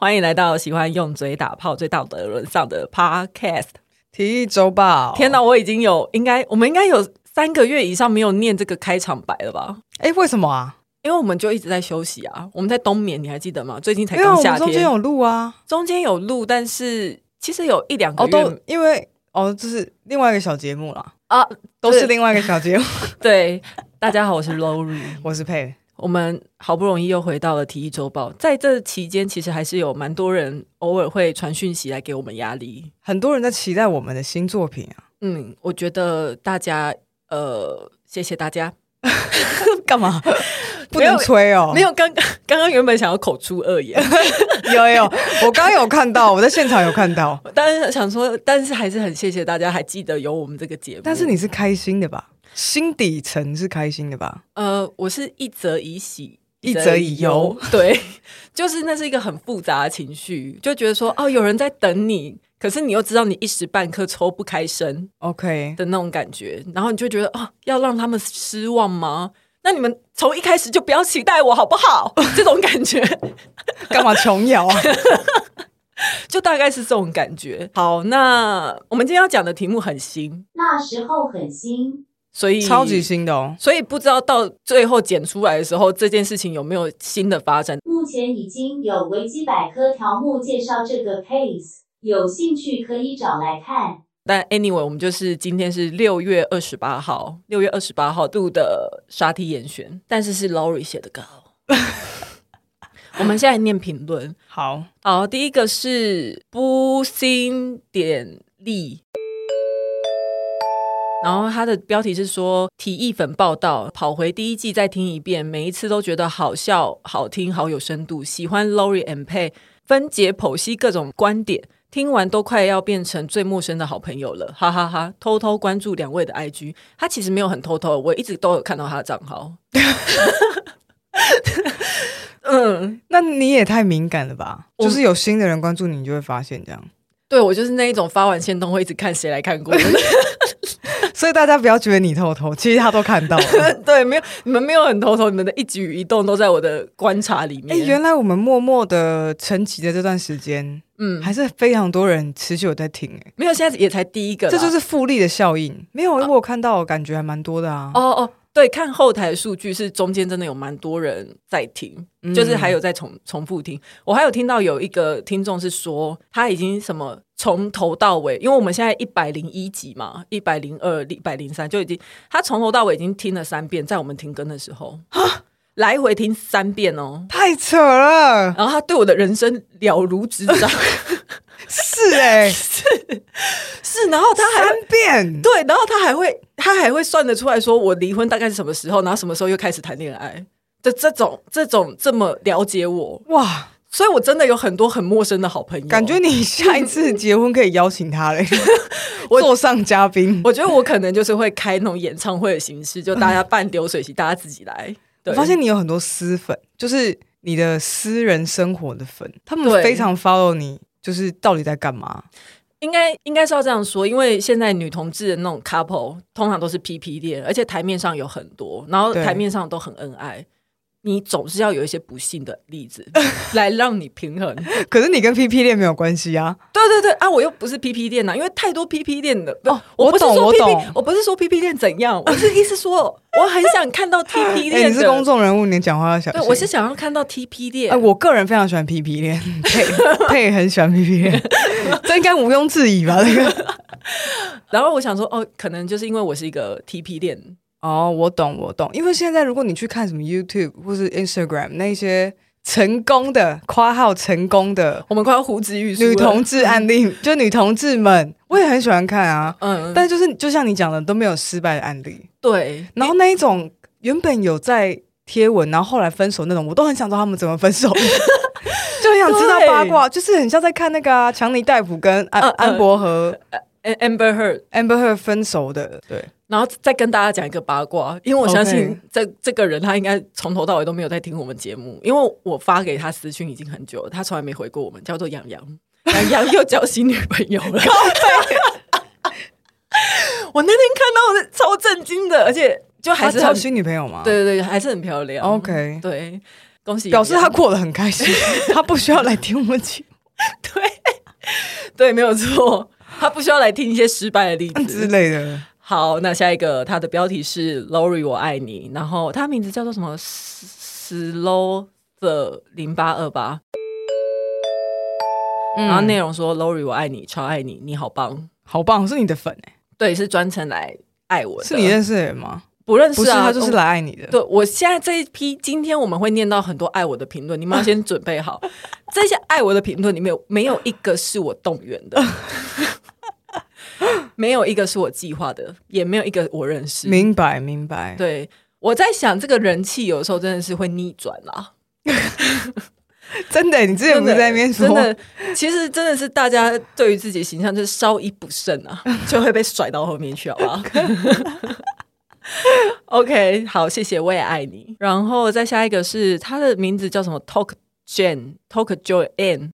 欢迎来到喜欢用嘴打炮、最道德沦丧的 Podcast 体育周报。天哪，我已经有应该，我们应该有三个月以上没有念这个开场白了吧？哎，为什么啊？因为我们就一直在休息啊，我们在冬眠，你还记得吗？最近才刚夏天，中间有录啊，中间有录，但是其实有一两个月，哦、都因为哦，这是另外一个小节目了啊，都是另外一个小节目。对，大家好，我是 Lori，我是佩。我们好不容易又回到了体育周报，在这期间，其实还是有蛮多人偶尔会传讯息来给我们压力，很多人在期待我们的新作品啊。嗯，我觉得大家，呃，谢谢大家。干嘛？不能吹哦。没有，刚刚刚刚原本想要口出恶言，有有，我刚刚有看到，我在现场有看到，但是想说，但是还是很谢谢大家还记得有我们这个节目。但是你是开心的吧？心底层是开心的吧？呃，我是一则以喜，一则以忧。对，就是那是一个很复杂的情绪，就觉得说哦，有人在等你，可是你又知道你一时半刻抽不开身，OK 的那种感觉，然后你就觉得哦，要让他们失望吗？那你们从一开始就不要期待我好不好？这种感觉，干嘛琼瑶啊？就大概是这种感觉。好，那我们今天要讲的题目很新，那时候很新。所以超级新的哦，所以不知道到最后剪出来的时候，这件事情有没有新的发展？目前已经有维基百科条目介绍这个 case，有兴趣可以找来看。但 anyway，我们就是今天是六月二十八号，六月二十八号度的沙梯严选，但是是 Lori 写的稿。我们现在念评论，好好，第一个是不新点力。然后他的标题是说体育粉报道，跑回第一季再听一遍，每一次都觉得好笑、好听、好有深度。喜欢 Lori and Pay 分解剖析各种观点，听完都快要变成最陌生的好朋友了，哈哈哈，哈！偷偷关注两位的 IG，他其实没有很偷偷，我一直都有看到他的账号。嗯，那你也太敏感了吧？就是有新的人关注你，你就会发现这样。对，我就是那一种发完线动会一直看谁来看过的。所以大家不要觉得你偷偷，其实他都看到了。对，没有你们没有很偷偷，你们的一举一动都在我的观察里面。哎，原来我们默默的沉寂的这段时间，嗯，还是非常多人持续有在听。哎，没有，现在也才第一个，这就是复利的效应。没有，因为我看到，感觉还蛮多的啊。哦哦。对，看后台数据是中间真的有蛮多人在听，嗯、就是还有在重重复听。我还有听到有一个听众是说他已经什么从头到尾，因为我们现在一百零一集嘛，一百零二、一百零三就已经他从头到尾已经听了三遍，在我们停更的时候，哈来回听三遍哦，太扯了。然后他对我的人生了如指掌。是哎、欸，是是，然后他还三遍，对，然后他还会，他还会算得出来说，我离婚大概是什么时候，然后什么时候又开始谈恋爱。的这种，这种这么了解我。哇，所以我真的有很多很陌生的好朋友，感觉你下一次结婚可以邀请他嘞，我坐上嘉宾，我觉得我可能就是会开那种演唱会的形式，就大家办流水席，大家自己来。对，我发现你有很多私粉，就是你的私人生活的粉，他们非常 follow 你。就是到底在干嘛？应该应该是要这样说，因为现在女同志的那种 couple 通常都是 PP 恋，而且台面上有很多，然后台面上都很恩爱。你总是要有一些不幸的例子 来让你平衡，可是你跟 PP 恋没有关系啊？对对对啊，我又不是 PP 恋呐，因为太多 PP 恋的哦。我不懂，我懂，我不是说 PP 恋怎样，我是意思说，我很想看到 TP 恋。欸，你是公众人物，你讲话要小心。对，我是想要看到 TP 恋。哎，我个人非常喜欢 PP 恋，佩佩很喜欢 PP 恋，这应该毋庸置疑吧？这个。然后我想说，哦，可能就是因为我是一个 TP 恋。哦，我懂，我懂。因为现在如果你去看什么 YouTube 或是 Instagram 那些成功的夸号成功的，我们快要胡子欲女同志案例，就女同志们，我也很喜欢看啊。嗯，但就是就像你讲的，都没有失败的案例。对，然后那一种原本有在贴文，然后后来分手那种，我都很想知道他们怎么分手，就很想知道八卦，就是很像在看那个啊，强尼戴普跟安安博和 Amber Heard Amber Heard 分手的，对。然后再跟大家讲一个八卦，因为我相信这这个人他应该从头到尾都没有在听我们节目，因为我发给他私讯已经很久了，他从来没回过我们。叫做杨洋，杨洋又交新女朋友了。我那天看到我超震惊的，而且就还是交新女朋友吗？对对对，还是很漂亮。OK，对。恭喜，表示他过得很开心，他不需要来听我们节目。对对，没有错，他不需要来听一些失败的例子之类的。好，那下一个，它的标题是 Lori 我爱你，然后它名字叫做什么？Slow the 零八二八。然后内容说：“Lori，我爱你，超爱你，你好棒，好棒，是你的粉哎，对，是专程来爱我的，是你认识的人吗？不认识啊，他就是来爱你的。对，我现在这一批，今天我们会念到很多爱我的评论，你们要先准备好，这些爱我的评论里面有没有一个是我动员的，没有一个是我计划的，也没有一个我认识。明白，明白。对，我在想，这个人气有时候真的是会逆转啦。”真的，你之前不是在那边说？真的，其实真的是大家对于自己形象就是稍一不慎啊，就会被甩到后面去，好不好？OK，好，谢谢，我也爱你。然后再下一个是他的名字叫什么？Talk Jane，Talk Joanne。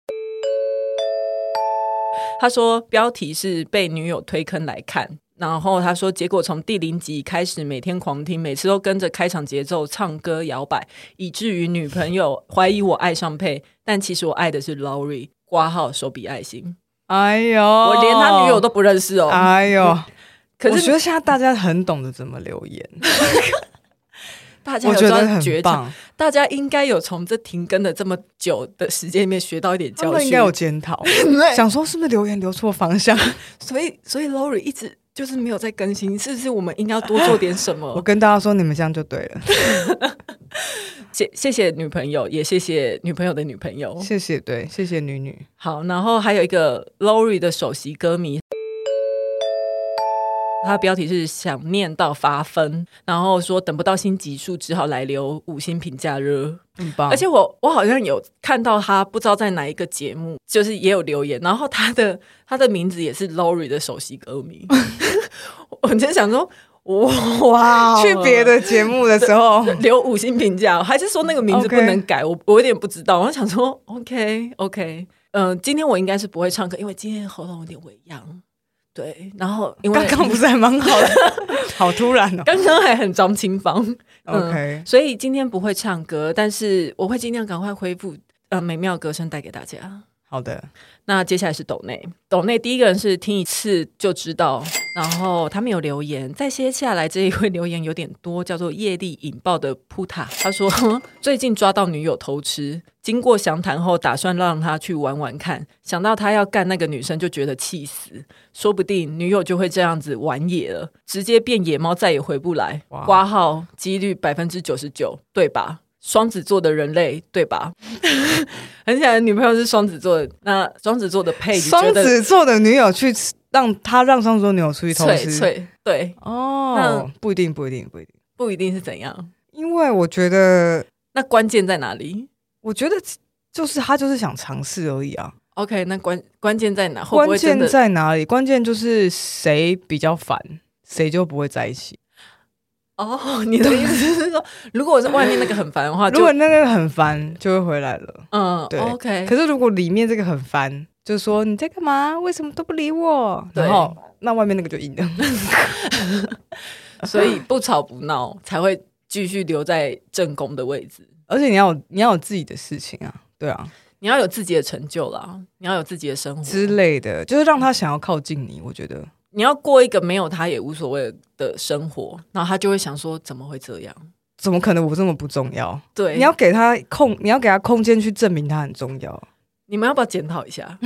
他说标题是被女友推坑来看。然后他说，结果从第零集开始，每天狂听，每次都跟着开场节奏唱歌摇摆，以至于女朋友怀疑我爱上佩，但其实我爱的是 Lori。挂号手比爱心，哎呦，我连他女友都不认识哦，哎呦。可是我觉得现在大家很懂得怎么留言，大家有觉得很棒，大家应该有从这停更的这么久的时间里面学到一点教训，应该有检讨，想说是不是留言留错方向，所以所以 Lori 一直。就是没有在更新，是不是我们应该要多做点什么？我跟大家说，你们这样就对了。谢谢谢女朋友，也谢谢女朋友的女朋友，谢谢对，谢谢女女。好，然后还有一个 Lori 的首席歌迷。他标题是想念到发疯，然后说等不到新集数，只好来留五星评价热，很棒。而且我我好像有看到他不知道在哪一个节目，就是也有留言，然后他的他的名字也是 Lori 的首席歌迷。我真想说，哇，去别的节目的时候留五星评价，还是说那个名字不能改.我我有点不知道。我想说，OK OK，嗯、呃，今天我应该是不会唱歌，因为今天喉咙有点微恙。对，然后因为刚刚不是还蛮好的，好突然哦，刚刚还很张清芳，OK，、嗯、所以今天不会唱歌，但是我会尽量赶快恢复呃美妙歌声带给大家。好的，那接下来是抖内，抖内第一个人是听一次就知道，然后他们有留言。再接下来这一位留言有点多，叫做业力引爆的扑塔，他说 最近抓到女友偷吃，经过详谈后打算让他去玩玩看，想到他要干那个女生就觉得气死，说不定女友就会这样子玩野了，直接变野猫再也回不来，挂号几率百分之九十九，对吧？双子座的人类，对吧？很显然女朋友是双子座的，那双子座的配，双子座的女友去让他让双子座女友出去偷吃，对哦，不一定，不一定，不一定，不一定是怎样？因为我觉得那关键在哪里？我觉得就是他就是想尝试而已啊。OK，那关关键在哪？关键在哪里？关键就是谁比较烦，谁就不会在一起。哦，你的意思是说，如果我是外面那个很烦的话，如果那个很烦，就会回来了。嗯，对，OK。可是如果里面这个很烦，就是说你在干嘛？为什么都不理我？然后那外面那个就赢了。所以不吵不闹才会继续留在正宫的位置。而且你要有你要有自己的事情啊，对啊，你要有自己的成就啦，你要有自己的生活之类的，就是让他想要靠近你。我觉得。你要过一个没有他也无所谓的生活，然后他就会想说：怎么会这样？怎么可能我这么不重要？对，你要给他空，你要给他空间去证明他很重要。你们要不要检讨一下？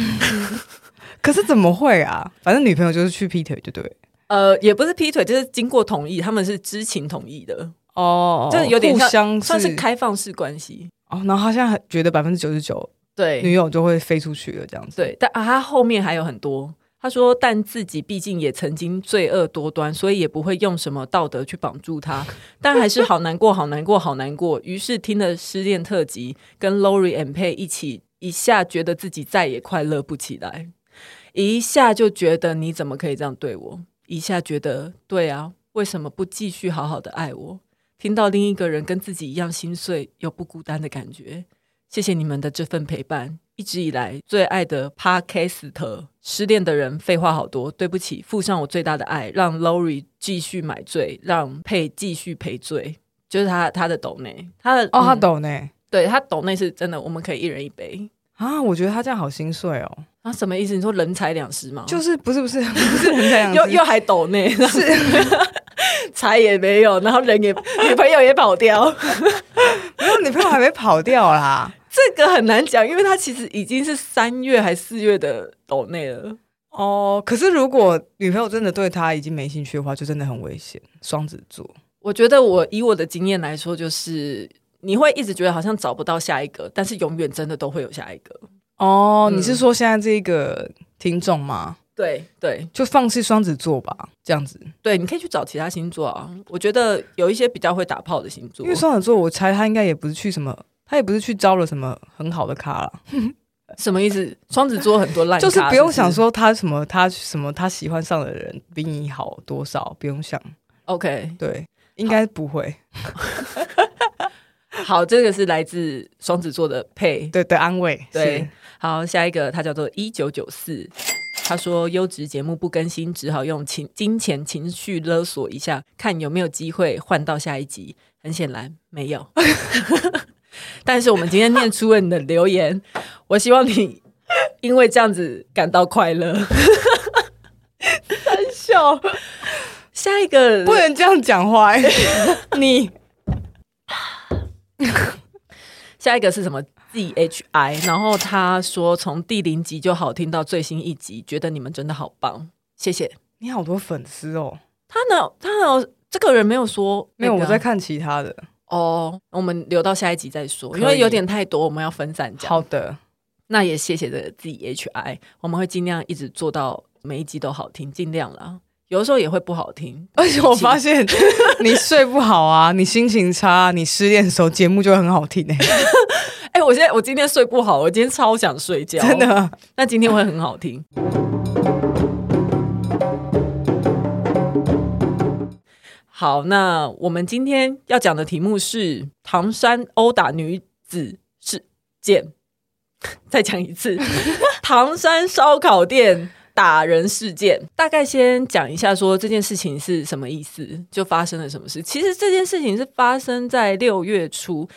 可是怎么会啊？反正女朋友就是去劈腿，就对。呃，也不是劈腿，就是经过同意，他们是知情同意的哦，就是有点像算是开放式关系哦。然后他现在觉得百分之九十九对女友就会飞出去了，这样子。对，但啊，他后面还有很多。他说：“但自己毕竟也曾经罪恶多端，所以也不会用什么道德去绑住他。但还是好难过，好难过，好难过。于是听了失恋特辑，跟 Lori and Pay 一起，一下觉得自己再也快乐不起来，一下就觉得你怎么可以这样对我？一下觉得对啊，为什么不继续好好的爱我？听到另一个人跟自己一样心碎又不孤单的感觉。谢谢你们的这份陪伴。”一直以来最爱的 Podcast，失恋的人废话好多，对不起，附上我最大的爱，让 Lori 继续买醉，让佩继续赔罪，就是他他的抖内，他的哦，他抖内，对他抖内是真的，我们可以一人一杯啊！我觉得他这样好心碎哦。啊，什么意思？你说人财两失吗？就是不是不是 不是人财两失，又又还抖内，是财也没有，然后人也女朋友也跑掉，没有女朋友还没跑掉啦。这个很难讲，因为他其实已经是三月还四月的抖内了。哦，可是如果女朋友真的对他已经没兴趣的话，就真的很危险。双子座，我觉得我以我的经验来说，就是你会一直觉得好像找不到下一个，但是永远真的都会有下一个。哦，嗯、你是说现在这个听众吗？对对，就放弃双子座吧，这样子。对，你可以去找其他星座啊。我觉得有一些比较会打炮的星座，因为双子座，我猜他应该也不是去什么，他也不是去招了什么很好的咖了。什么意思？双子座很多烂，就是不用想说他什么，他什么，他喜欢上的人比你好多少，不用想。OK，对，应该不会。好，这个是来自双子座的配对的安慰。对，好，下一个他叫做一九九四，他说优质节目不更新，只好用情金钱情绪勒索一下，看有没有机会换到下一集。很显然没有。但是我们今天念出了你的留言，我希望你因为这样子感到快乐。三笑，下一个不能这样讲话。你 下一个是什么？Z H I，然后他说从第零集就好听到最新一集，觉得你们真的好棒，谢谢。你好多粉丝哦。他呢？他呢？这个人没有说，没有，我在看其他的。哦，oh, 我们留到下一集再说，因为有点太多，我们要分散讲。好的，那也谢谢的 ZHI，我们会尽量一直做到每一集都好听，尽量啦。有的时候也会不好听，而且我发现 你睡不好啊，你心情差，你失恋的时候节目就会很好听 哎、欸。哎、欸，我现在我今天睡不好，我今天超想睡觉，真的。那今天会很好听。好，那我们今天要讲的题目是唐山殴打女子事件。再讲一次，唐山烧烤店打人事件。大概先讲一下，说这件事情是什么意思，就发生了什么事。其实这件事情是发生在六月初。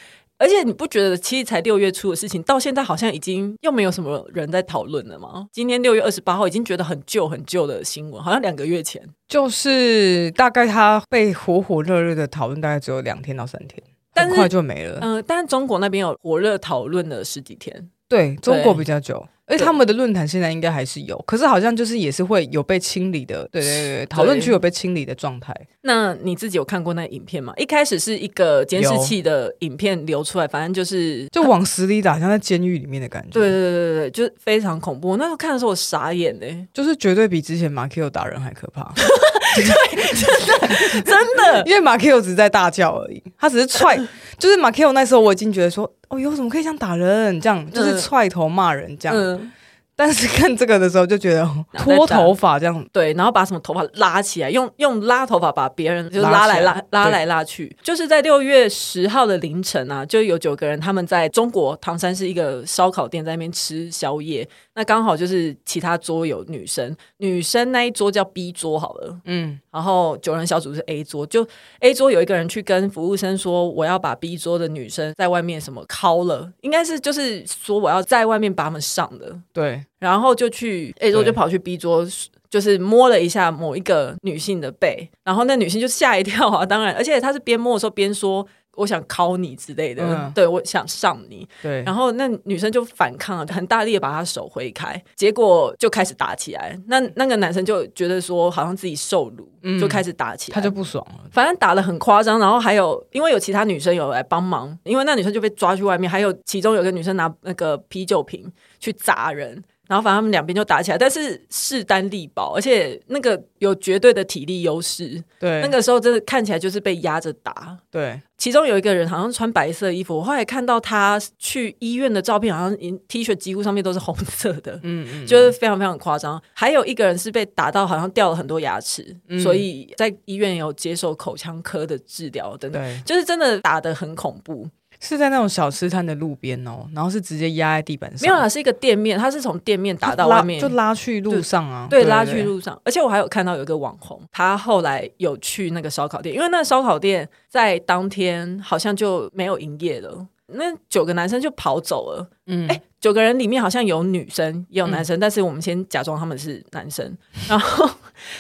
而且你不觉得其实才六月初的事情，到现在好像已经又没有什么人在讨论了吗？今天六月二十八号，已经觉得很旧很旧的新闻，好像两个月前，就是大概他被火火热热的讨论，大概只有两天到三天，但很快就没了。嗯、呃，但是中国那边有火热讨论了十几天，对，中国比较久。而且他们的论坛现在应该还是有，可是好像就是也是会有被清理的，对对对，讨论区有被清理的状态。那你自己有看过那影片吗？一开始是一个监视器的影片流出来，反正就是就往死里打，像在监狱里面的感觉。对对对对，就非常恐怖。那时候看的时候我傻眼嘞，就是绝对比之前马 Q 打人还可怕。对，真的真的，因为马 Q 只是在大叫而已，他只是踹，就是马 Q 那时候我已经觉得说。哦哟，怎么可以这样打人？这样就是踹头骂人这样。嗯、但是看这个的时候就觉得 脱头发这样，对，然后把什么头发拉起来，用用拉头发把别人就拉来。拉拉来拉去。就是在六月十号的凌晨啊，就有九个人他们在中国唐山是一个烧烤店在那边吃宵夜。那刚好就是其他桌有女生，女生那一桌叫 B 桌好了，嗯，然后九人小组是 A 桌，就 A 桌有一个人去跟服务生说，我要把 B 桌的女生在外面什么敲了，应该是就是说我要在外面把他们上的，对，然后就去 A 桌就跑去 B 桌，就是摸了一下某一个女性的背，然后那女性就吓一跳啊，当然，而且她是边摸的时候边说。我想敲你之类的，嗯、对，我想上你，对，然后那女生就反抗了，很大力的把她手挥开，结果就开始打起来。那那个男生就觉得说好像自己受辱，嗯、就开始打起来，他就不爽了。反正打的很夸张，然后还有因为有其他女生有来帮忙，因为那女生就被抓去外面，还有其中有个女生拿那个啤酒瓶去砸人。然后反正他们两边就打起来，但是势单力薄，而且那个有绝对的体力优势。对，那个时候真的看起来就是被压着打。对，其中有一个人好像穿白色衣服，我后来看到他去医院的照片，好像 T 恤几乎上面都是红色的。嗯，就是非常非常夸张。还有一个人是被打到好像掉了很多牙齿，嗯、所以在医院有接受口腔科的治疗等等。对，就是真的打得很恐怖。是在那种小吃摊的路边哦，然后是直接压在地板上。没有啊，是一个店面，它是从店面打到外面，就拉去路上啊。对，对，拉去路上。而且我还有看到有一个网红，他后来有去那个烧烤店，因为那个烧烤店在当天好像就没有营业了。那九个男生就跑走了。嗯，哎、欸，九个人里面好像有女生也有男生，嗯、但是我们先假装他们是男生。然后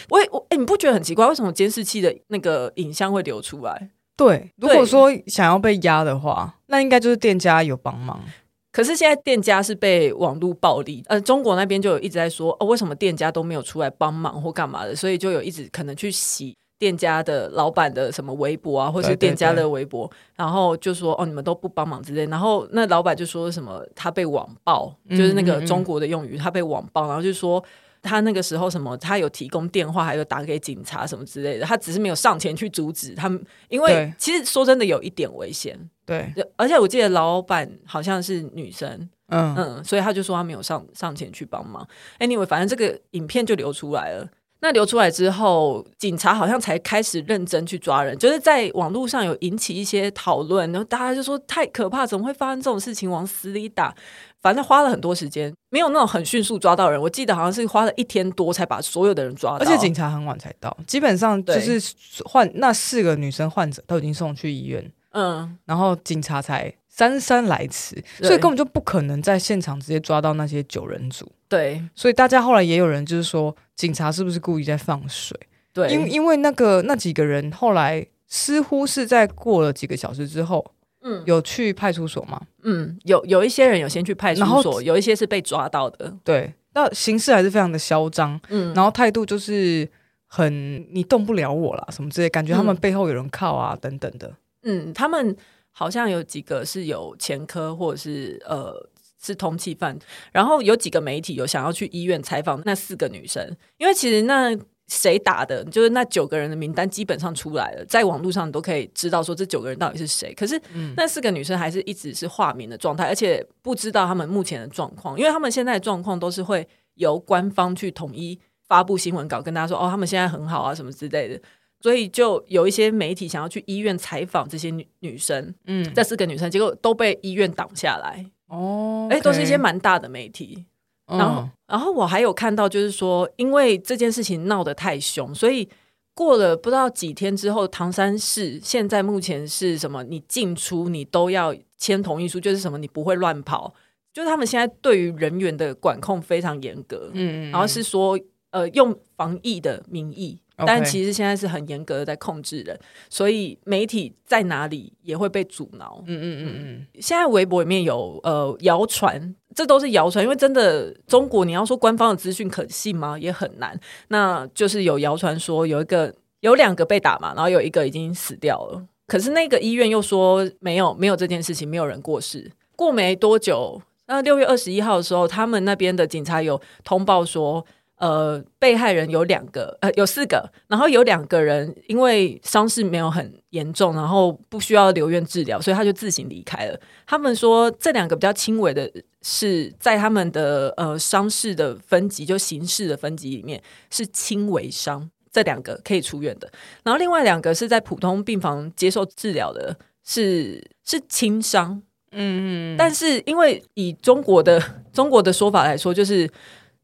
我我哎、欸，你不觉得很奇怪？为什么监视器的那个影像会流出来？对，如果说想要被压的话，那应该就是店家有帮忙。可是现在店家是被网络暴力，呃，中国那边就有一直在说，哦，为什么店家都没有出来帮忙或干嘛的？所以就有一直可能去洗店家的老板的什么微博啊，或是店家的微博，对对对，然后就说，哦，你们都不帮忙之类。然后那老板就说什么，他被网暴，就是那个中国的用语，他被网暴，然后就说。他那个时候什么？他有提供电话，还有打给警察什么之类的。他只是没有上前去阻止他们，因为其实说真的有一点危险。对，而且我记得老板好像是女生，嗯嗯，所以他就说他没有上上前去帮忙。Anyway，反正这个影片就流出来了。那流出来之后，警察好像才开始认真去抓人，就是在网络上有引起一些讨论，然后大家就说太可怕，怎么会发生这种事情？往死里打。反正花了很多时间，没有那种很迅速抓到人。我记得好像是花了一天多才把所有的人抓到，而且警察很晚才到。基本上就是患那四个女生患者都已经送去医院，嗯，然后警察才姗姗来迟，所以根本就不可能在现场直接抓到那些九人组。对，所以大家后来也有人就是说，警察是不是故意在放水？对，因因为那个那几个人后来似乎是在过了几个小时之后。嗯，有去派出所吗？嗯，有有一些人有先去派出所，有一些是被抓到的。对，那形式还是非常的嚣张，嗯，然后态度就是很你动不了我啦，什么之类，感觉他们背后有人靠啊，等等的。嗯，他们好像有几个是有前科或者是呃是通缉犯，然后有几个媒体有想要去医院采访那四个女生，因为其实那。谁打的？就是那九个人的名单基本上出来了，在网络上你都可以知道说这九个人到底是谁。可是那四个女生还是一直是化名的状态，而且不知道他们目前的状况，因为他们现在的状况都是会由官方去统一发布新闻稿，跟大家说哦，他们现在很好啊什么之类的。所以就有一些媒体想要去医院采访这些女女生，嗯，这四个女生，结果都被医院挡下来。哦，哎，都是一些蛮大的媒体。然后，嗯、然后我还有看到，就是说，因为这件事情闹得太凶，所以过了不知道几天之后，唐山市现在目前是什么？你进出你都要签同意书，就是什么你不会乱跑，就是他们现在对于人员的管控非常严格。嗯，嗯，然后是说，呃，用防疫的名义。但其实现在是很严格的在控制人，所以媒体在哪里也会被阻挠。嗯嗯嗯嗯。现在微博里面有呃谣传，这都是谣传，因为真的中国你要说官方的资讯可信吗？也很难。那就是有谣传说有一个有两个被打嘛，然后有一个已经死掉了。可是那个医院又说没有没有这件事情，没有人过世。过没多久，那六月二十一号的时候，他们那边的警察有通报说。呃，被害人有两个，呃，有四个，然后有两个人因为伤势没有很严重，然后不需要留院治疗，所以他就自行离开了。他们说这两个比较轻微的是在他们的呃伤势的分级，就刑事的分级里面是轻微伤，这两个可以出院的。然后另外两个是在普通病房接受治疗的，是是轻伤。嗯嗯，但是因为以中国的中国的说法来说，就是。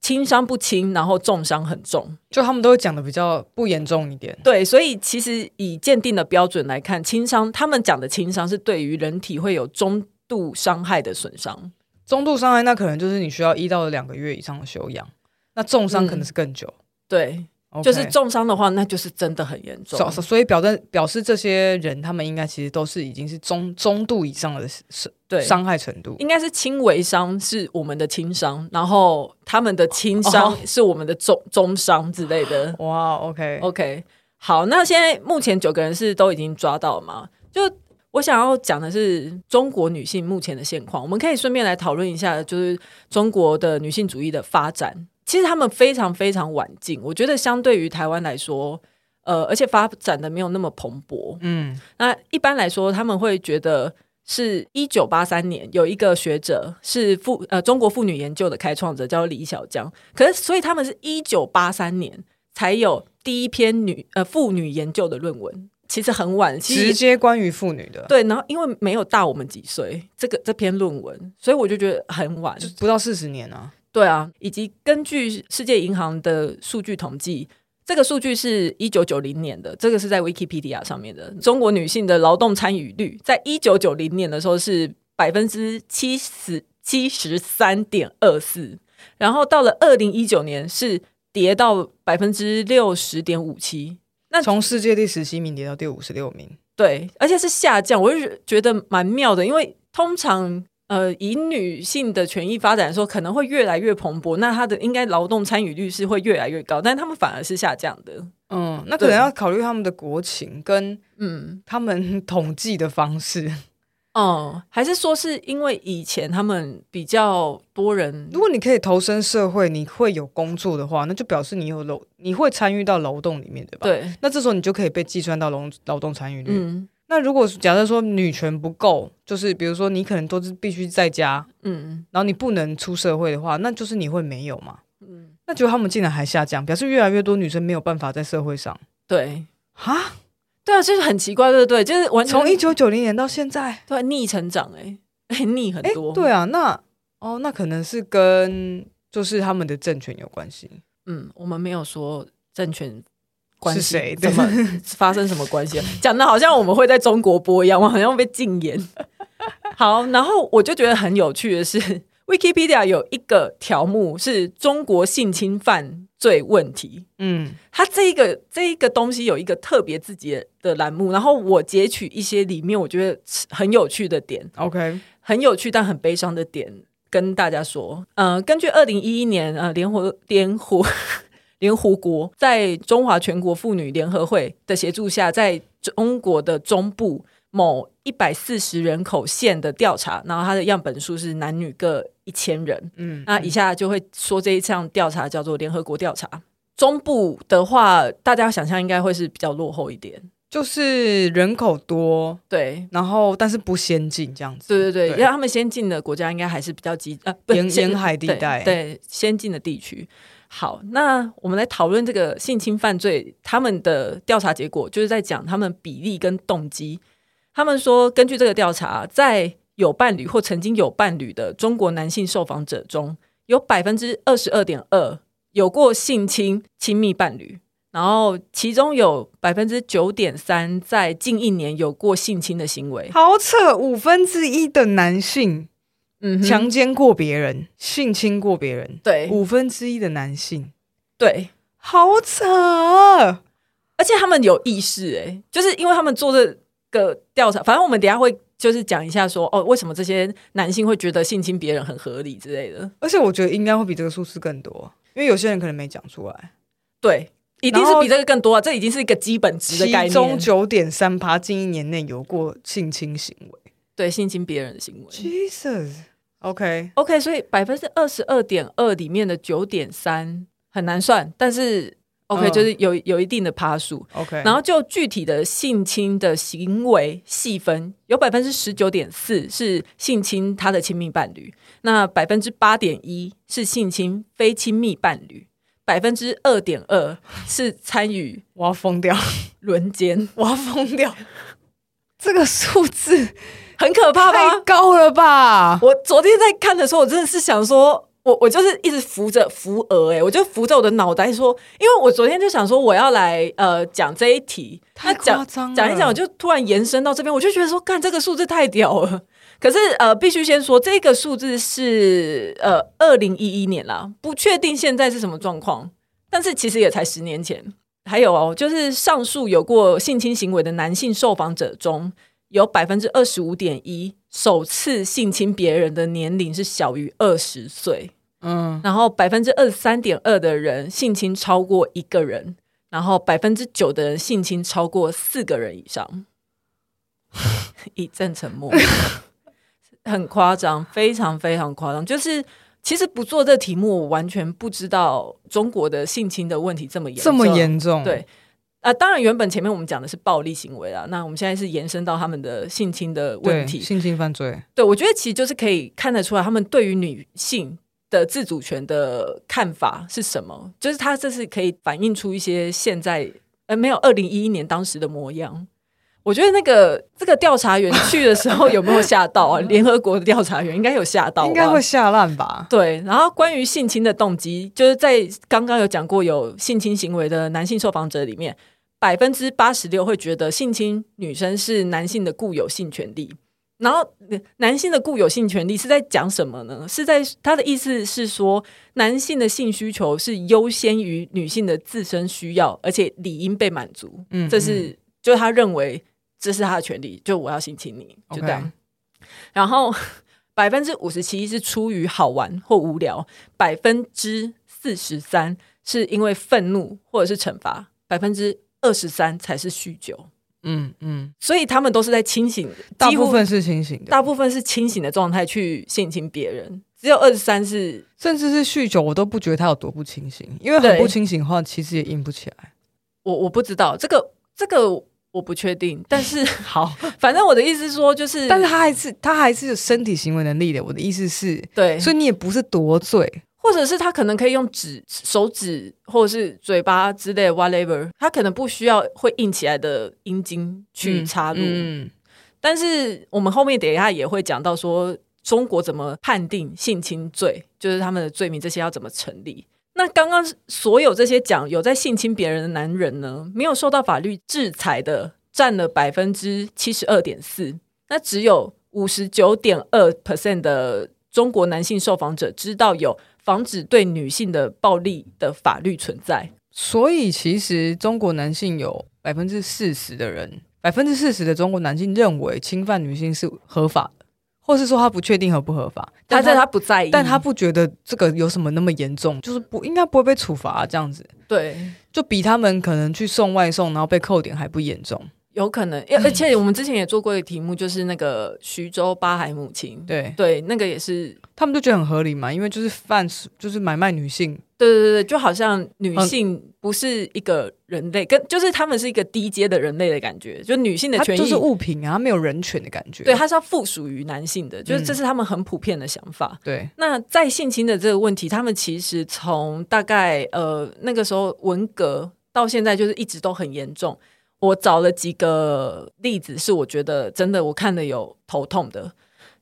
轻伤不轻，然后重伤很重，就他们都会讲的比较不严重一点。对，所以其实以鉴定的标准来看，轻伤他们讲的轻伤是对于人体会有中度伤害的损伤。中度伤害那可能就是你需要一到两个月以上的休养，那重伤可能是更久。嗯、对。就是重伤的话，那就是真的很严重。所以表证表示这些人，他们应该其实都是已经是中中度以上的伤对伤害程度，应该是轻微伤是我们的轻伤，然后他们的轻伤是我们的重、oh. 中伤之类的。哇、wow,，OK OK，好，那现在目前九个人是都已经抓到了吗？就我想要讲的是中国女性目前的现况，我们可以顺便来讨论一下，就是中国的女性主义的发展。其实他们非常非常晚进，我觉得相对于台湾来说，呃，而且发展的没有那么蓬勃。嗯，那一般来说，他们会觉得是一九八三年有一个学者是妇呃中国妇女研究的开创者，叫李小江。可是，所以他们是一九八三年才有第一篇女呃妇女研究的论文，其实很晚，其实直接关于妇女的。对，然后因为没有大我们几岁，这个这篇论文，所以我就觉得很晚，就不到四十年啊。对啊，以及根据世界银行的数据统计，这个数据是一九九零年的，这个是在 Wikipedia 上面的。中国女性的劳动参与率，在一九九零年的时候是百分之七十七十三点二四，然后到了二零一九年是跌到百分之六十点五七。那从世界第十七名跌到第五十六名，对，而且是下降，我就觉得蛮妙的，因为通常呃以女性的权益发展说可能会越来越蓬勃，那她的应该劳动参与率是会越来越高，但他们反而是下降的。嗯，那可能要考虑他们的国情跟嗯他们 统计的方式。哦，还是说是因为以前他们比较多人？如果你可以投身社会，你会有工作的话，那就表示你有劳，你会参与到劳动里面，对吧？对。那这时候你就可以被计算到劳劳动参与率。嗯。那如果假设说女权不够，就是比如说你可能都是必须在家，嗯，然后你不能出社会的话，那就是你会没有嘛？嗯。那结果他们竟然还下降，表示越来越多女生没有办法在社会上。对。哈？对啊，就是很奇怪，对不对？就是完全从一九九零年到现在，对逆成长，哎，逆很多。对啊，那哦，那可能是跟就是他们的政权有关系。嗯，我们没有说政权关系是谁，怎么 发生什么关系，讲的好像我们会在中国播一样，我好像被禁言。好，然后我就觉得很有趣的是，Wikipedia 有一个条目是中国性侵犯罪问题，嗯，它这一个这一个东西有一个特别自己的栏目，然后我截取一些里面我觉得很有趣的点，OK，很有趣但很悲伤的点跟大家说。呃，根据二零一一年呃联合联合联合国在中华全国妇女联合会的协助下，在中国的中部某一百四十人口县的调查，然后它的样本数是男女各一千人。嗯，那以下就会说这一项调查叫做联合国调查。中部的话，大家想象应该会是比较落后一点，就是人口多，对，然后但是不先进这样子。对对对，因为他们先进的国家应该还是比较集呃沿沿海地带，对，对先进的地区。好，那我们来讨论这个性侵犯罪，他们的调查结果就是在讲他们比例跟动机。他们说，根据这个调查，在有伴侣或曾经有伴侣的中国男性受访者中，有百分之二十二点二有过性侵亲密伴侣，然后其中有百分之九点三在近一年有过性侵的行为。好扯，五分之一的男性，嗯，强奸过别人，性侵过别人，对，五分之一的男性，对，好扯，而且他们有意识，哎，就是因为他们做这。个调查，反正我们等下会就是讲一下说哦，为什么这些男性会觉得性侵别人很合理之类的。而且我觉得应该会比这个数字更多，因为有些人可能没讲出来。对，一定是比这个更多啊！这已经是一个基本值的概念。其中九点三趴近一年内有过性侵行为，对，性侵别人的行为。Jesus，OK，OK，okay. okay, 所以百分之二十二点二里面的九点三很难算，但是。OK，、嗯、就是有有一定的趴数。OK，然后就具体的性侵的行为细分，有百分之十九点四是性侵他的亲密伴侣，那百分之八点一是性侵非亲密伴侣，百分之二点二是参与我要疯掉轮奸，我要疯掉，这个数字很可怕吧？太高了吧！我昨天在看的时候，我真的是想说。我我就是一直扶着扶额哎，我就扶着我的脑袋说，因为我昨天就想说我要来呃讲这一题，太夸张，讲一讲，我就突然延伸到这边，我就觉得说，干这个数字太屌了。可是呃，必须先说这个数字是呃二零一一年啦，不确定现在是什么状况，但是其实也才十年前。还有哦，就是上述有过性侵行为的男性受访者中，有百分之二十五点一首次性侵别人的年龄是小于二十岁。嗯，然后百分之二十三点二的人性侵超过一个人，然后百分之九的人性侵超过四个人以上。一阵沉默，很夸张，非常非常夸张。就是其实不做这题目，我完全不知道中国的性侵的问题这么严重，这么严重。对，啊、呃，当然原本前面我们讲的是暴力行为啊，那我们现在是延伸到他们的性侵的问题，性侵犯罪。对，我觉得其实就是可以看得出来，他们对于女性。的自主权的看法是什么？就是他这是可以反映出一些现在呃没有二零一一年当时的模样。我觉得那个这个调查员去的时候有没有吓到啊？联合国的调查员应该有吓到，应该会吓烂吧？对。然后关于性侵的动机，就是在刚刚有讲过有性侵行为的男性受访者里面，百分之八十六会觉得性侵女生是男性的固有性权利。然后男性的固有性权利是在讲什么呢？是在他的意思是说，男性的性需求是优先于女性的自身需要，而且理应被满足。嗯，这是就他认为这是他的权利，就我要性侵你，就这样。然后 百分之五十七是出于好玩或无聊，百分之四十三是因为愤怒或者是惩罚，百分之二十三才是酗酒。嗯嗯，所以他们都是在清醒的，大部分是清醒的，大部分是清醒的状态去性侵别人，只有二十三是，甚至是酗酒，我都不觉得他有多不清醒，因为很不清醒的话，其实也硬不起来。我我不知道这个这个我不确定，但是 好，反正我的意思是说，就是，但是他还是他还是有身体行为能力的。我的意思是，对，所以你也不是多罪。或者是他可能可以用指、手指或者是嘴巴之类的 whatever，他可能不需要会硬起来的阴茎去插入。嗯嗯、但是我们后面等一下也会讲到说，中国怎么判定性侵罪，就是他们的罪名这些要怎么成立。那刚刚所有这些讲有在性侵别人的男人呢，没有受到法律制裁的占了百分之七十二点四，那只有五十九点二 percent 的中国男性受访者知道有。防止对女性的暴力的法律存在，所以其实中国男性有百分之四十的人，百分之四十的中国男性认为侵犯女性是合法，或是说他不确定合不合法，但是他不在意，但他不觉得这个有什么那么严重，就是不应该不会被处罚啊，这样子，对，就比他们可能去送外送然后被扣点还不严重。有可能，而且我们之前也做过一个题目，就是那个徐州八海母亲，对。对，那个也是，他们都觉得很合理嘛，因为就是贩，就是买卖女性，对对对，就好像女性不是一个人类，跟就是他们是一个低阶的人类的感觉，就女性的权益就是物品啊，没有人权的感觉，对，它是要附属于男性的，就是这是他们很普遍的想法。嗯、对，那在性侵的这个问题，他们其实从大概呃那个时候文革到现在，就是一直都很严重。我找了几个例子，是我觉得真的我看的有头痛的，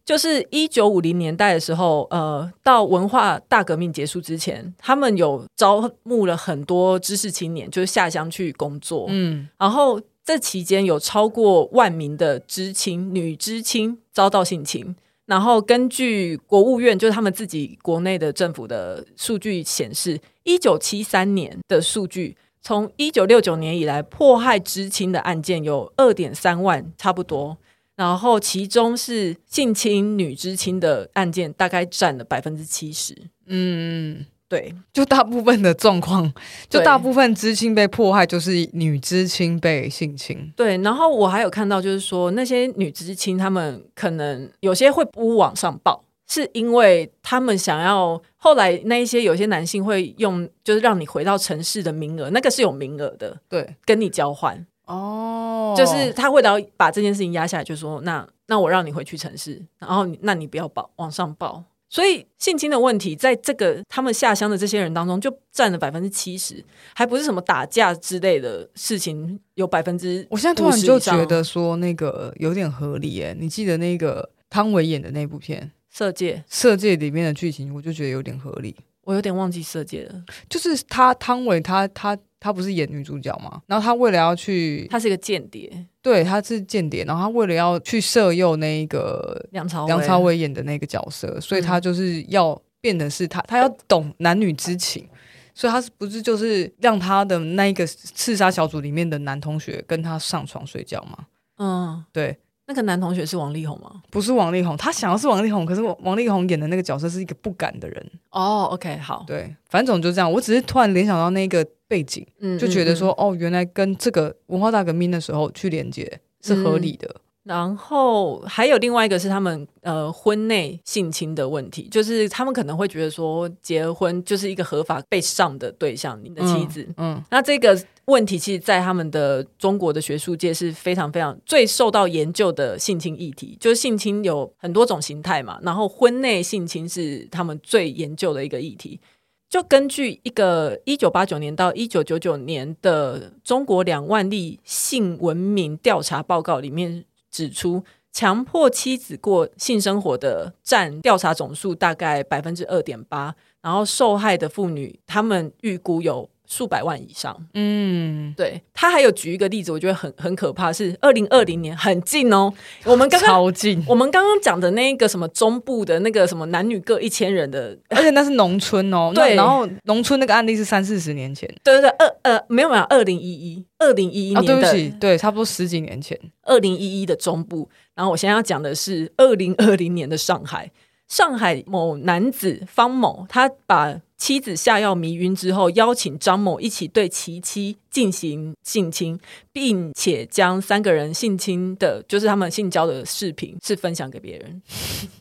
就是一九五零年代的时候，呃，到文化大革命结束之前，他们有招募了很多知识青年，就是下乡去工作，嗯，然后这期间有超过万名的知青女知青遭到性侵，然后根据国务院就是他们自己国内的政府的数据显示，一九七三年的数据。从一九六九年以来，迫害知青的案件有二点三万，差不多。然后其中是性侵女知青的案件，大概占了百分之七十。嗯，对，就大部分的状况，就大部分知青被迫害，就是女知青被性侵。对，然后我还有看到，就是说那些女知青，她们可能有些会不往上报。是因为他们想要后来那一些有些男性会用，就是让你回到城市的名额，那个是有名额的，对，跟你交换。哦，就是他为了把这件事情压下来，就说那那我让你回去城市，然后那你不要报往上报，所以性侵的问题在这个他们下乡的这些人当中就占了百分之七十，还不是什么打架之类的事情，有百分之，我现在突然就觉得说那个有点合理耶，你记得那个汤唯演的那部片？色戒，色戒里面的剧情，我就觉得有点合理。我有点忘记色戒了，就是他汤唯，他他他不是演女主角吗？然后他为了要去，他是一个间谍，对，他是间谍。然后他为了要去色诱那一个梁朝梁朝伟演的那个角色，所以他就是要变的是他，他要懂男女之情，所以他是不是就是让他的那一个刺杀小组里面的男同学跟他上床睡觉吗？嗯，对。那个男同学是王力宏吗？不是王力宏，他想要是王力宏，可是王力宏演的那个角色是一个不敢的人。哦，OK，好，对，反正总就这样。我只是突然联想到那个背景，嗯，就觉得说，嗯嗯嗯，哦，原来跟这个文化大革命的时候去连接是合理的。嗯然后还有另外一个是他们呃婚内性侵的问题，就是他们可能会觉得说结婚就是一个合法被上的对象，你的妻子，嗯，嗯，那这个问题其实，在他们的中国的学术界是非常非常最受到研究的性侵议题，就是性侵有很多种形态嘛，然后婚内性侵是他们最研究的一个议题。就根据一个一九八九年到一九九九年的中国两万例性文明调查报告里面。指出，强迫妻子过性生活的占调查总数大概百分之二点八，然后受害的妇女，他们预估有数百万以上。嗯，对，他还有举一个例子，我觉得很很可怕，是二零二零年很近哦。我们刚刚超近，我们刚刚讲的那个什么中部的那个什么男女各一千人的，而且那是农村哦。对，然后农村那个案例是三四十年前。对对对，二呃没有没有，二零一一二零一一年的，哦，对不起，对，差不多十几年前，二零一一的中部。然后我现在要讲的是二零二零年的上海。上海某男子方某，他把妻子下药迷晕之后，邀请张某一起对其妻进行性侵，并且将三个人性侵的，就是他们性交的视频，是分享给别人。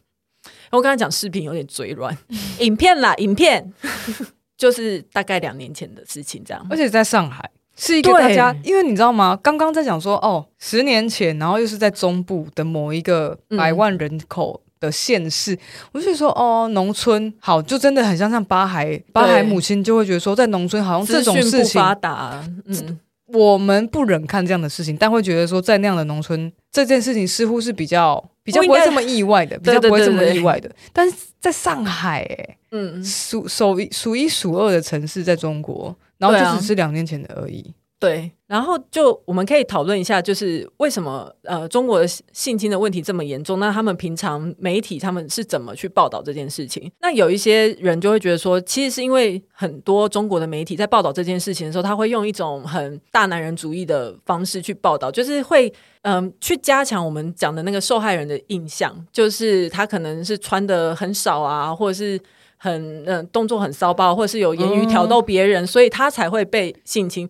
我刚才讲视频有点嘴软，影片啦，影片 就是大概两年前的事情，这样。而且在上海是一个大家，因为你知道吗？刚刚在讲说，哦，十年前，然后又是在中部的某一个百万人口。嗯的县市，我就说哦，农村好，就真的很像像八海，八海母亲就会觉得说，在农村好像这种事情发达，嗯，我们不忍看这样的事情，但会觉得说，在那样的农村，这件事情似乎是比较比较不会这么意外的，比较不会这么意外的。但是在上海，哎，嗯，数数一数一数二的城市，在中国，然后就只是两年前的而已。对，然后就我们可以讨论一下，就是为什么呃中国的性侵的问题这么严重？那他们平常媒体他们是怎么去报道这件事情？那有一些人就会觉得说，其实是因为很多中国的媒体在报道这件事情的时候，他会用一种很大男人主义的方式去报道，就是会嗯、呃、去加强我们讲的那个受害人的印象，就是他可能是穿的很少啊，或者是很嗯、呃、动作很骚包，或者是有言语挑逗别人，嗯、所以他才会被性侵。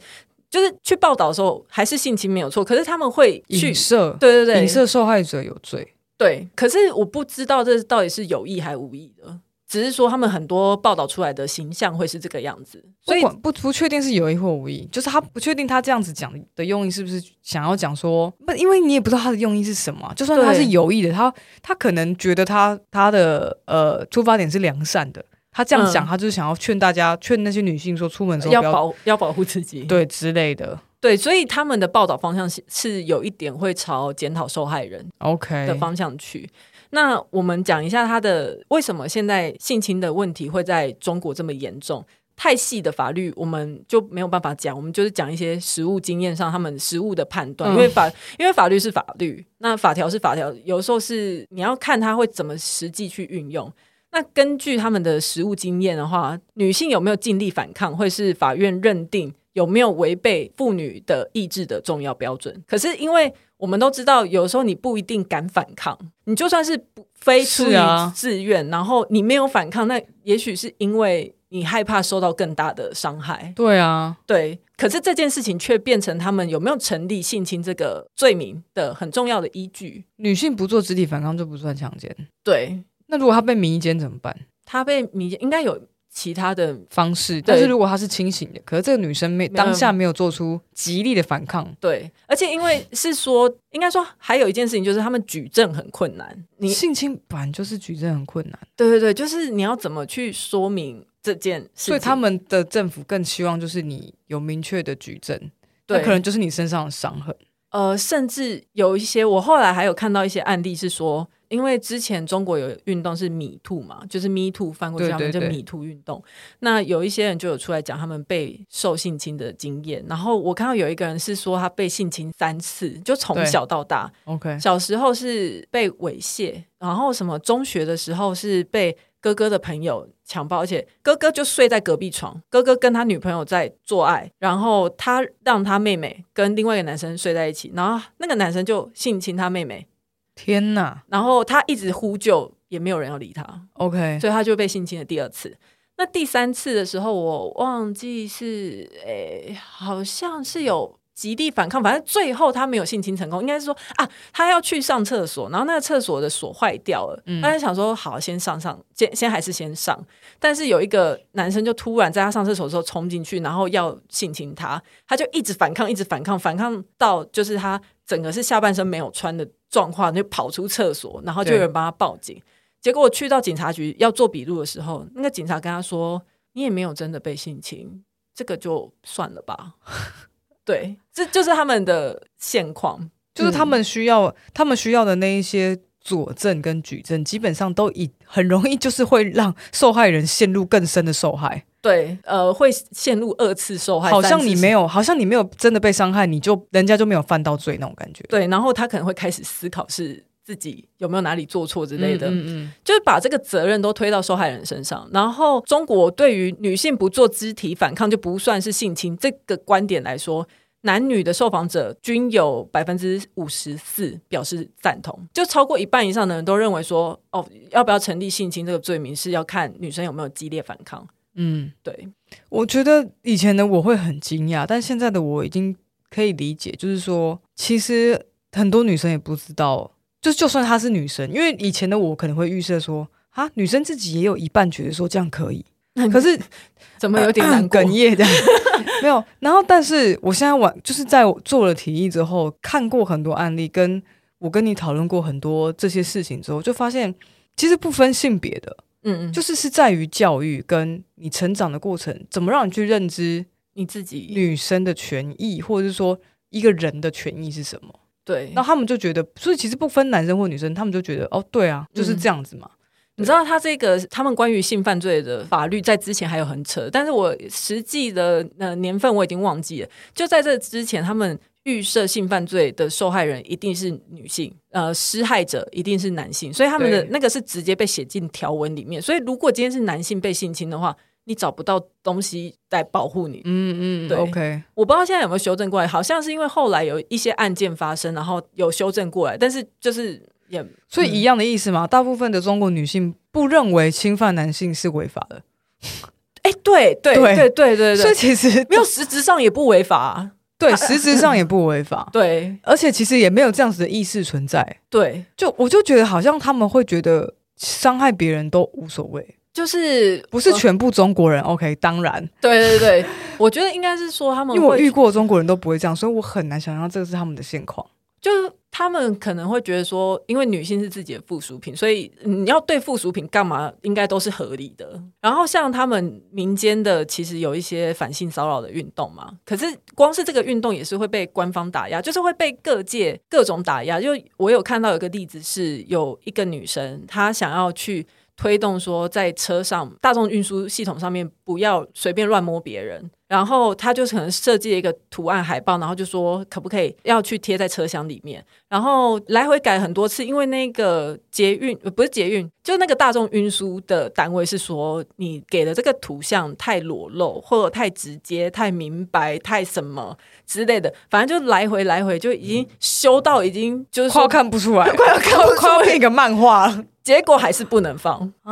就是去报道的时候，还是性侵没有错，可是他们会去影射，对对对，影射受害者有罪，对。可是我不知道这到底是有意还是无意的，只是说他们很多报道出来的形象会是这个样子，所以不不确定是有意或无意，就是他不确定他这样子讲的用意是不是想要讲说，不，因为你也不知道他的用意是什么，就算他是有意的，他他可能觉得他他的呃出发点是良善的。他这样讲，他就是想要劝大家，劝那些女性说，出门的时候要，要保要保护自己，对之类的。对，所以他们的报道方向是是有一点会朝检讨受害人 OK 的方向去。那我们讲一下他的为什么现在性侵的问题会在中国这么严重？太细的法律我们就没有办法讲，我们就是讲一些实务经验上他们实务的判断。嗯、因为法因为法律是法律，那法条是法条，有时候是你要看他会怎么实际去运用。那根据他们的实务经验的话，女性有没有尽力反抗，会是法院认定有没有违背妇女的意志的重要标准。可是，因为我们都知道，有时候你不一定敢反抗，你就算是不非出于自愿，啊、然后你没有反抗，那也许是因为你害怕受到更大的伤害。对啊，对。可是这件事情却变成他们有没有成立性侵这个罪名的很重要的依据。女性不做肢体反抗就不算强奸。对。那如果他被迷奸怎么办？他被迷奸应该有其他的方式，但是如果他是清醒的，可是这个女生没当下没有做出极力的反抗，对，而且因为是说，应该说还有一件事情就是他们举证很困难。你性侵本来就是举证很困难，对对对，就是你要怎么去说明这件事，所以他们的政府更希望就是你有明确的举证，对，可能就是你身上的伤痕。呃，甚至有一些，我后来还有看到一些案例是说。因为之前中国有运动是 Me Too 嘛，就是 Me Too 翻过去，他们叫 Me Too 运动。那有一些人就有出来讲他们被受性侵的经验。然后我看到有一个人是说他被性侵三次，就从小到大。OK，小时候是被猥亵，然后什么中学的时候是被哥哥的朋友强暴，而且哥哥就睡在隔壁床，哥哥跟他女朋友在做爱，然后他让他妹妹跟另外一个男生睡在一起，然后那个男生就性侵他妹妹。天呐，然后他一直呼救，也没有人要理他。OK，所以他就被性侵了第二次。那第三次的时候，我忘记是诶，好像是有极力反抗，反正最后他没有性侵成功。应该是说啊，他要去上厕所，然后那个厕所的锁坏掉了。嗯，他就想说好，先上上，先先还是先上。但是有一个男生就突然在他上厕所的时候冲进去，然后要性侵他，他就一直反抗，一直反抗，反抗到就是他整个是下半身没有穿的。状况就跑出厕所，然后就有人帮他报警。结果我去到警察局要做笔录的时候，那个警察跟他说：“你也没有真的被性侵，这个就算了吧。”对，这就是他们的现况，就是他们需要、嗯、他们需要的那一些佐证跟举证，基本上都以很容易就是会让受害人陷入更深的受害。对，呃，会陷入二次受害。好像你没有，好像你没有真的被伤害，你就人家就没有犯到罪那种感觉。对，然后他可能会开始思考是自己有没有哪里做错之类的，嗯嗯嗯，就是把这个责任都推到受害人身上。然后中国对于女性不做肢体反抗就不算是性侵这个观点来说。男女的受访者均有百分之五十四表示赞同，就超过一半以上的人都认为说，哦，要不要成立性侵这个罪名是要看女生有没有激烈反抗。嗯，对，我觉得以前的我会很惊讶，但现在的我已经可以理解，就是说，其实很多女生也不知道，就就算她是女生，因为以前的我可能会预设说，啊，女生自己也有一半觉得说这样可以。可是 怎么有点难哽咽这样？没有。然后，但是我现在晚就是在做了提议之后，看过很多案例，跟我跟你讨论过很多这些事情之后，就发现其实不分性别的，嗯嗯，就是是在于教育跟你成长的过程，怎么让你去认知你自己女生的权益，或者是说一个人的权益是什么？对。那他们就觉得，所以其实不分男生或女生，他们就觉得哦，对啊，就是这样子嘛。嗯你知道他这个他们关于性犯罪的法律在之前还有很扯，但是我实际的呃年份我已经忘记了。就在这之前，他们预设性犯罪的受害人一定是女性，呃，施害者一定是男性，所以他们的那个是直接被写进条文里面。所以如果今天是男性被性侵的话，你找不到东西来保护你。嗯嗯，对，OK。我不知道现在有没有修正过来，好像是因为后来有一些案件发生，然后有修正过来，但是就是。也所以一样的意思嘛？大部分的中国女性不认为侵犯男性是违法的。哎，对对对对对对，所以其实没有实质上也不违法，对，实质上也不违法，对，而且其实也没有这样子的意识存在。对，就我就觉得好像他们会觉得伤害别人都无所谓，就是不是全部中国人。OK，当然，对对对，我觉得应该是说他们，因为我遇过中国人都不会这样，所以我很难想象这个是他们的现况。就他们可能会觉得说，因为女性是自己的附属品，所以你要对附属品干嘛，应该都是合理的。然后像他们民间的，其实有一些反性骚扰的运动嘛，可是光是这个运动也是会被官方打压，就是会被各界各种打压。就我有看到有个例子是，有一个女生她想要去。推动说，在车上大众运输系统上面不要随便乱摸别人，然后他就可能设计了一个图案海报，然后就说可不可以要去贴在车厢里面，然后来回改很多次，因为那个捷运不是捷运，就那个大众运输的单位是说你给的这个图像太裸露，或者太直接、太明白、太什么之类的，反正就来回来回就已经修到已经就是快要看不出来，快要看快要变一个漫画了。结果还是不能放，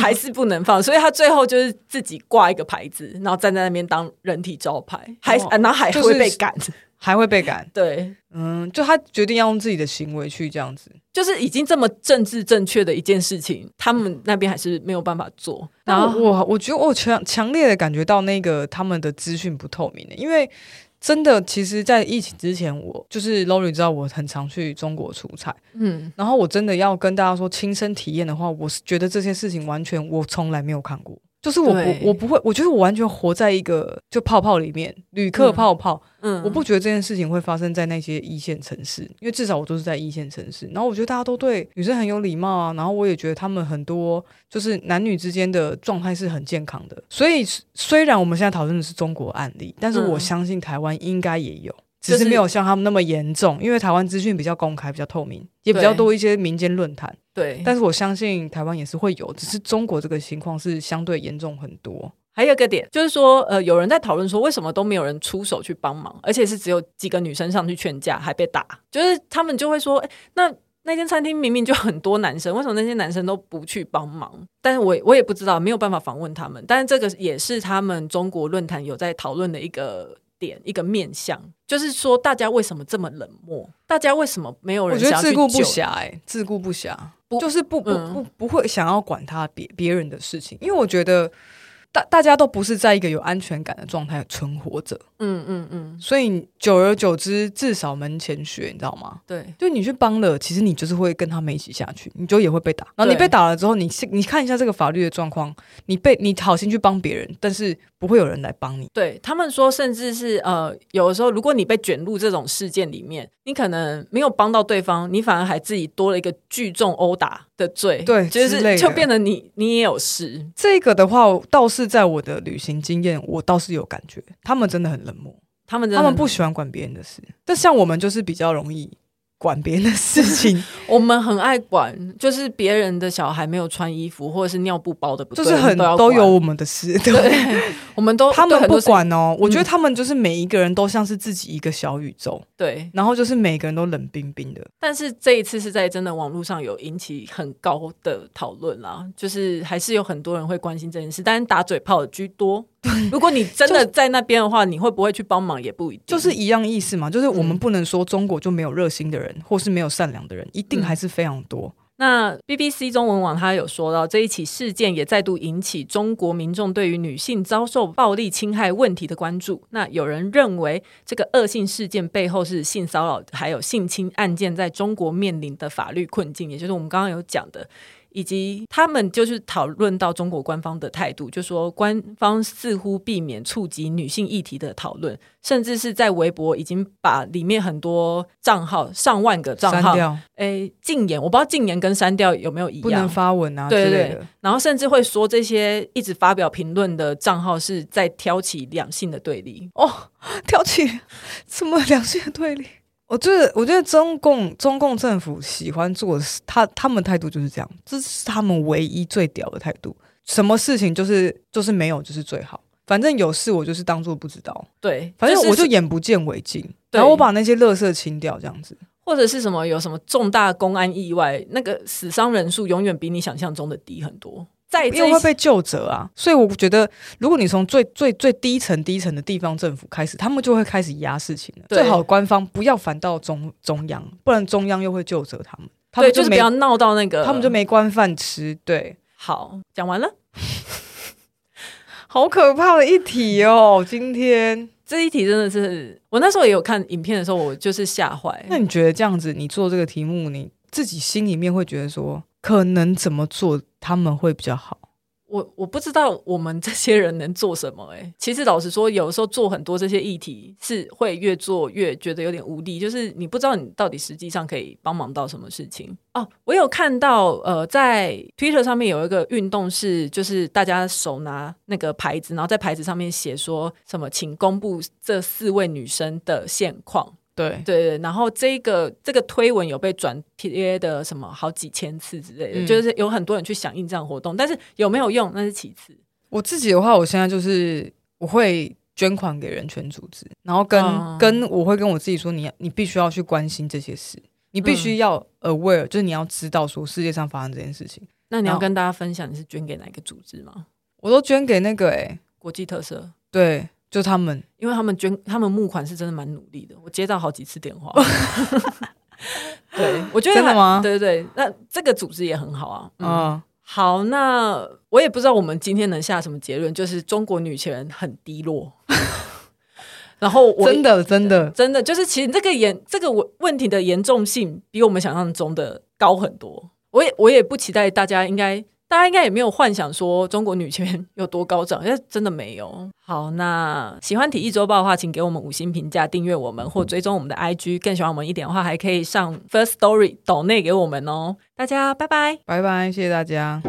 还是不能放，所以他最后就是自己挂一个牌子，然后站在那边当人体招牌，还、哦、然后还会被赶，还会被赶。对，嗯，就他决定要用自己的行为去这样子，就是已经这么政治正确的一件事情，他们那边还是没有办法做。然后我我觉得我强强烈的感觉到那个他们的资讯不透明的，因为。真的，其实，在疫情之前，我就是 Lori 知道我很常去中国出差，嗯，然后我真的要跟大家说亲身体验的话，我是觉得这些事情完全我从来没有看过。就是我不我不会，我觉得我完全活在一个就泡泡里面，旅客泡泡。嗯，我不觉得这件事情会发生在那些一线城市，因为至少我都是在一线城市。然后我觉得大家都对女生很有礼貌啊，然后我也觉得他们很多就是男女之间的状态是很健康的。所以虽然我们现在讨论的是中国案例，但是我相信台湾应该也有。只是没有像他们那么严重，因为台湾资讯比较公开、比较透明，也比较多一些民间论坛。对，但是我相信台湾也是会有，只是中国这个情况是相对严重很多。还有一个点就是说，呃，有人在讨论说，为什么都没有人出手去帮忙，而且是只有几个女生上去劝架，还被打。就是他们就会说，诶，那那间餐厅明明就很多男生，为什么那些男生都不去帮忙？但是我我也不知道，没有办法访问他们。但是这个也是他们中国论坛有在讨论的一个。点一个面向，就是说大家为什么这么冷漠？大家为什么没有人？我觉得自顾不暇，哎，自顾不暇，不就是不不不不会想要管他别别人的事情，因为我觉得。大大家都不是在一个有安全感的状态存活着，嗯嗯嗯，所以久而久之，至少门前雪，你知道吗？对，就你去帮了，其实你就是会跟他们一起下去，你就也会被打。然后你被打了之后，你你看一下这个法律的状况，你被你好心去帮别人，但是不会有人来帮你。对，他们说，甚至是呃，有的时候如果你被卷入这种事件里面，你可能没有帮到对方，你反而还自己多了一个聚众殴打的罪，对，就是就变得你你也有事。这个的话，倒是在我的旅行经验，我倒是有感觉，他们真的很冷漠，他们他们不喜欢管别人的事，但像我们就是比较容易。管别人的事情，我们很爱管，就是别人的小孩没有穿衣服，或者是尿布包的不对，就是很都，都有我们的事。对，对我们都 他们不管哦。我觉得他们就是每一个人都像是自己一个小宇宙，对。然后就是每个人都冷冰冰的。但是这一次是在真的网络上有引起很高的讨论啦，就是还是有很多人会关心这件事，但是打嘴炮的居多。如果你真的在那边的话，你会不会去帮忙也不一定，就是一样意思嘛。就是我们不能说中国就没有热心的人，或是没有善良的人，一定还是非常多。嗯、那 BBC 中文网他有说到，这一起事件也再度引起中国民众对于女性遭受暴力侵害问题的关注。那有人认为，这个恶性事件背后是性骚扰还有性侵案件在中国面临的法律困境，也就是我们刚刚有讲的。以及他们就是讨论到中国官方的态度，就说官方似乎避免触及女性议题的讨论，甚至是在微博已经把里面很多账号上万个账号，诶禁言，我不知道禁言跟删掉有没有一样，不能发文啊，对对对，然后甚至会说这些一直发表评论的账号是在挑起两性的对立。哦，挑起什么两性的对立？我觉得，我觉得中共中共政府喜欢做的事，他他们态度就是这样，这是他们唯一最屌的态度。什么事情就是就是没有就是最好，反正有事我就是当做不知道。对，反正我就眼不见为净，然后我把那些垃圾清掉，这样子。或者是什么有什么重大公安意外，那个死伤人数永远比你想象中的低很多。在因为会被救责啊，所以我觉得，如果你从最最最低层低层的地方政府开始，他们就会开始压事情了。最好官方不要反到中中央，不然中央又会就责他们。他们对，就是不要闹到那个，他们就没官饭吃。对，好，讲完了，好可怕的一题哦！今天这一题真的是，我那时候也有看影片的时候，我就是吓坏。那你觉得这样子，你做这个题目，你自己心里面会觉得说，可能怎么做？他们会比较好。我我不知道我们这些人能做什么哎、欸。其实老实说，有时候做很多这些议题是会越做越觉得有点无力，就是你不知道你到底实际上可以帮忙到什么事情哦。我有看到呃，在 Twitter 上面有一个运动是，就是大家手拿那个牌子，然后在牌子上面写说什么，请公布这四位女生的现况。对对对，然后这个这个推文有被转贴的什么好几千次之类的，嗯、就是有很多人去响应这样活动，但是有没有用那是其次。我自己的话，我现在就是我会捐款给人权组织，然后跟、嗯、跟我会跟我自己说你，你你必须要去关心这些事，你必须要 aware，、嗯、就是你要知道说世界上发生这件事情。那你要跟大家分享你是捐给哪个组织吗？我都捐给那个哎、欸，国际特色。对。就他们，因为他们捐，他们募款是真的蛮努力的。我接到好几次电话。对，我觉得真的吗？对对对，那这个组织也很好啊。嗯，嗯好，那我也不知道我们今天能下什么结论，就是中国女权很低落。然后我真的真的真的就是，其实这个严这个问问题的严重性比我们想象中的高很多。我也我也不期待大家应该。大家应该也没有幻想说中国女权有多高涨，因为真的没有。好，那喜欢体育周报的话，请给我们五星评价，订阅我们或追踪我们的 IG。更喜欢我们一点的话，还可以上 First Story 抖内给我们哦。大家拜拜，拜拜，谢谢大家。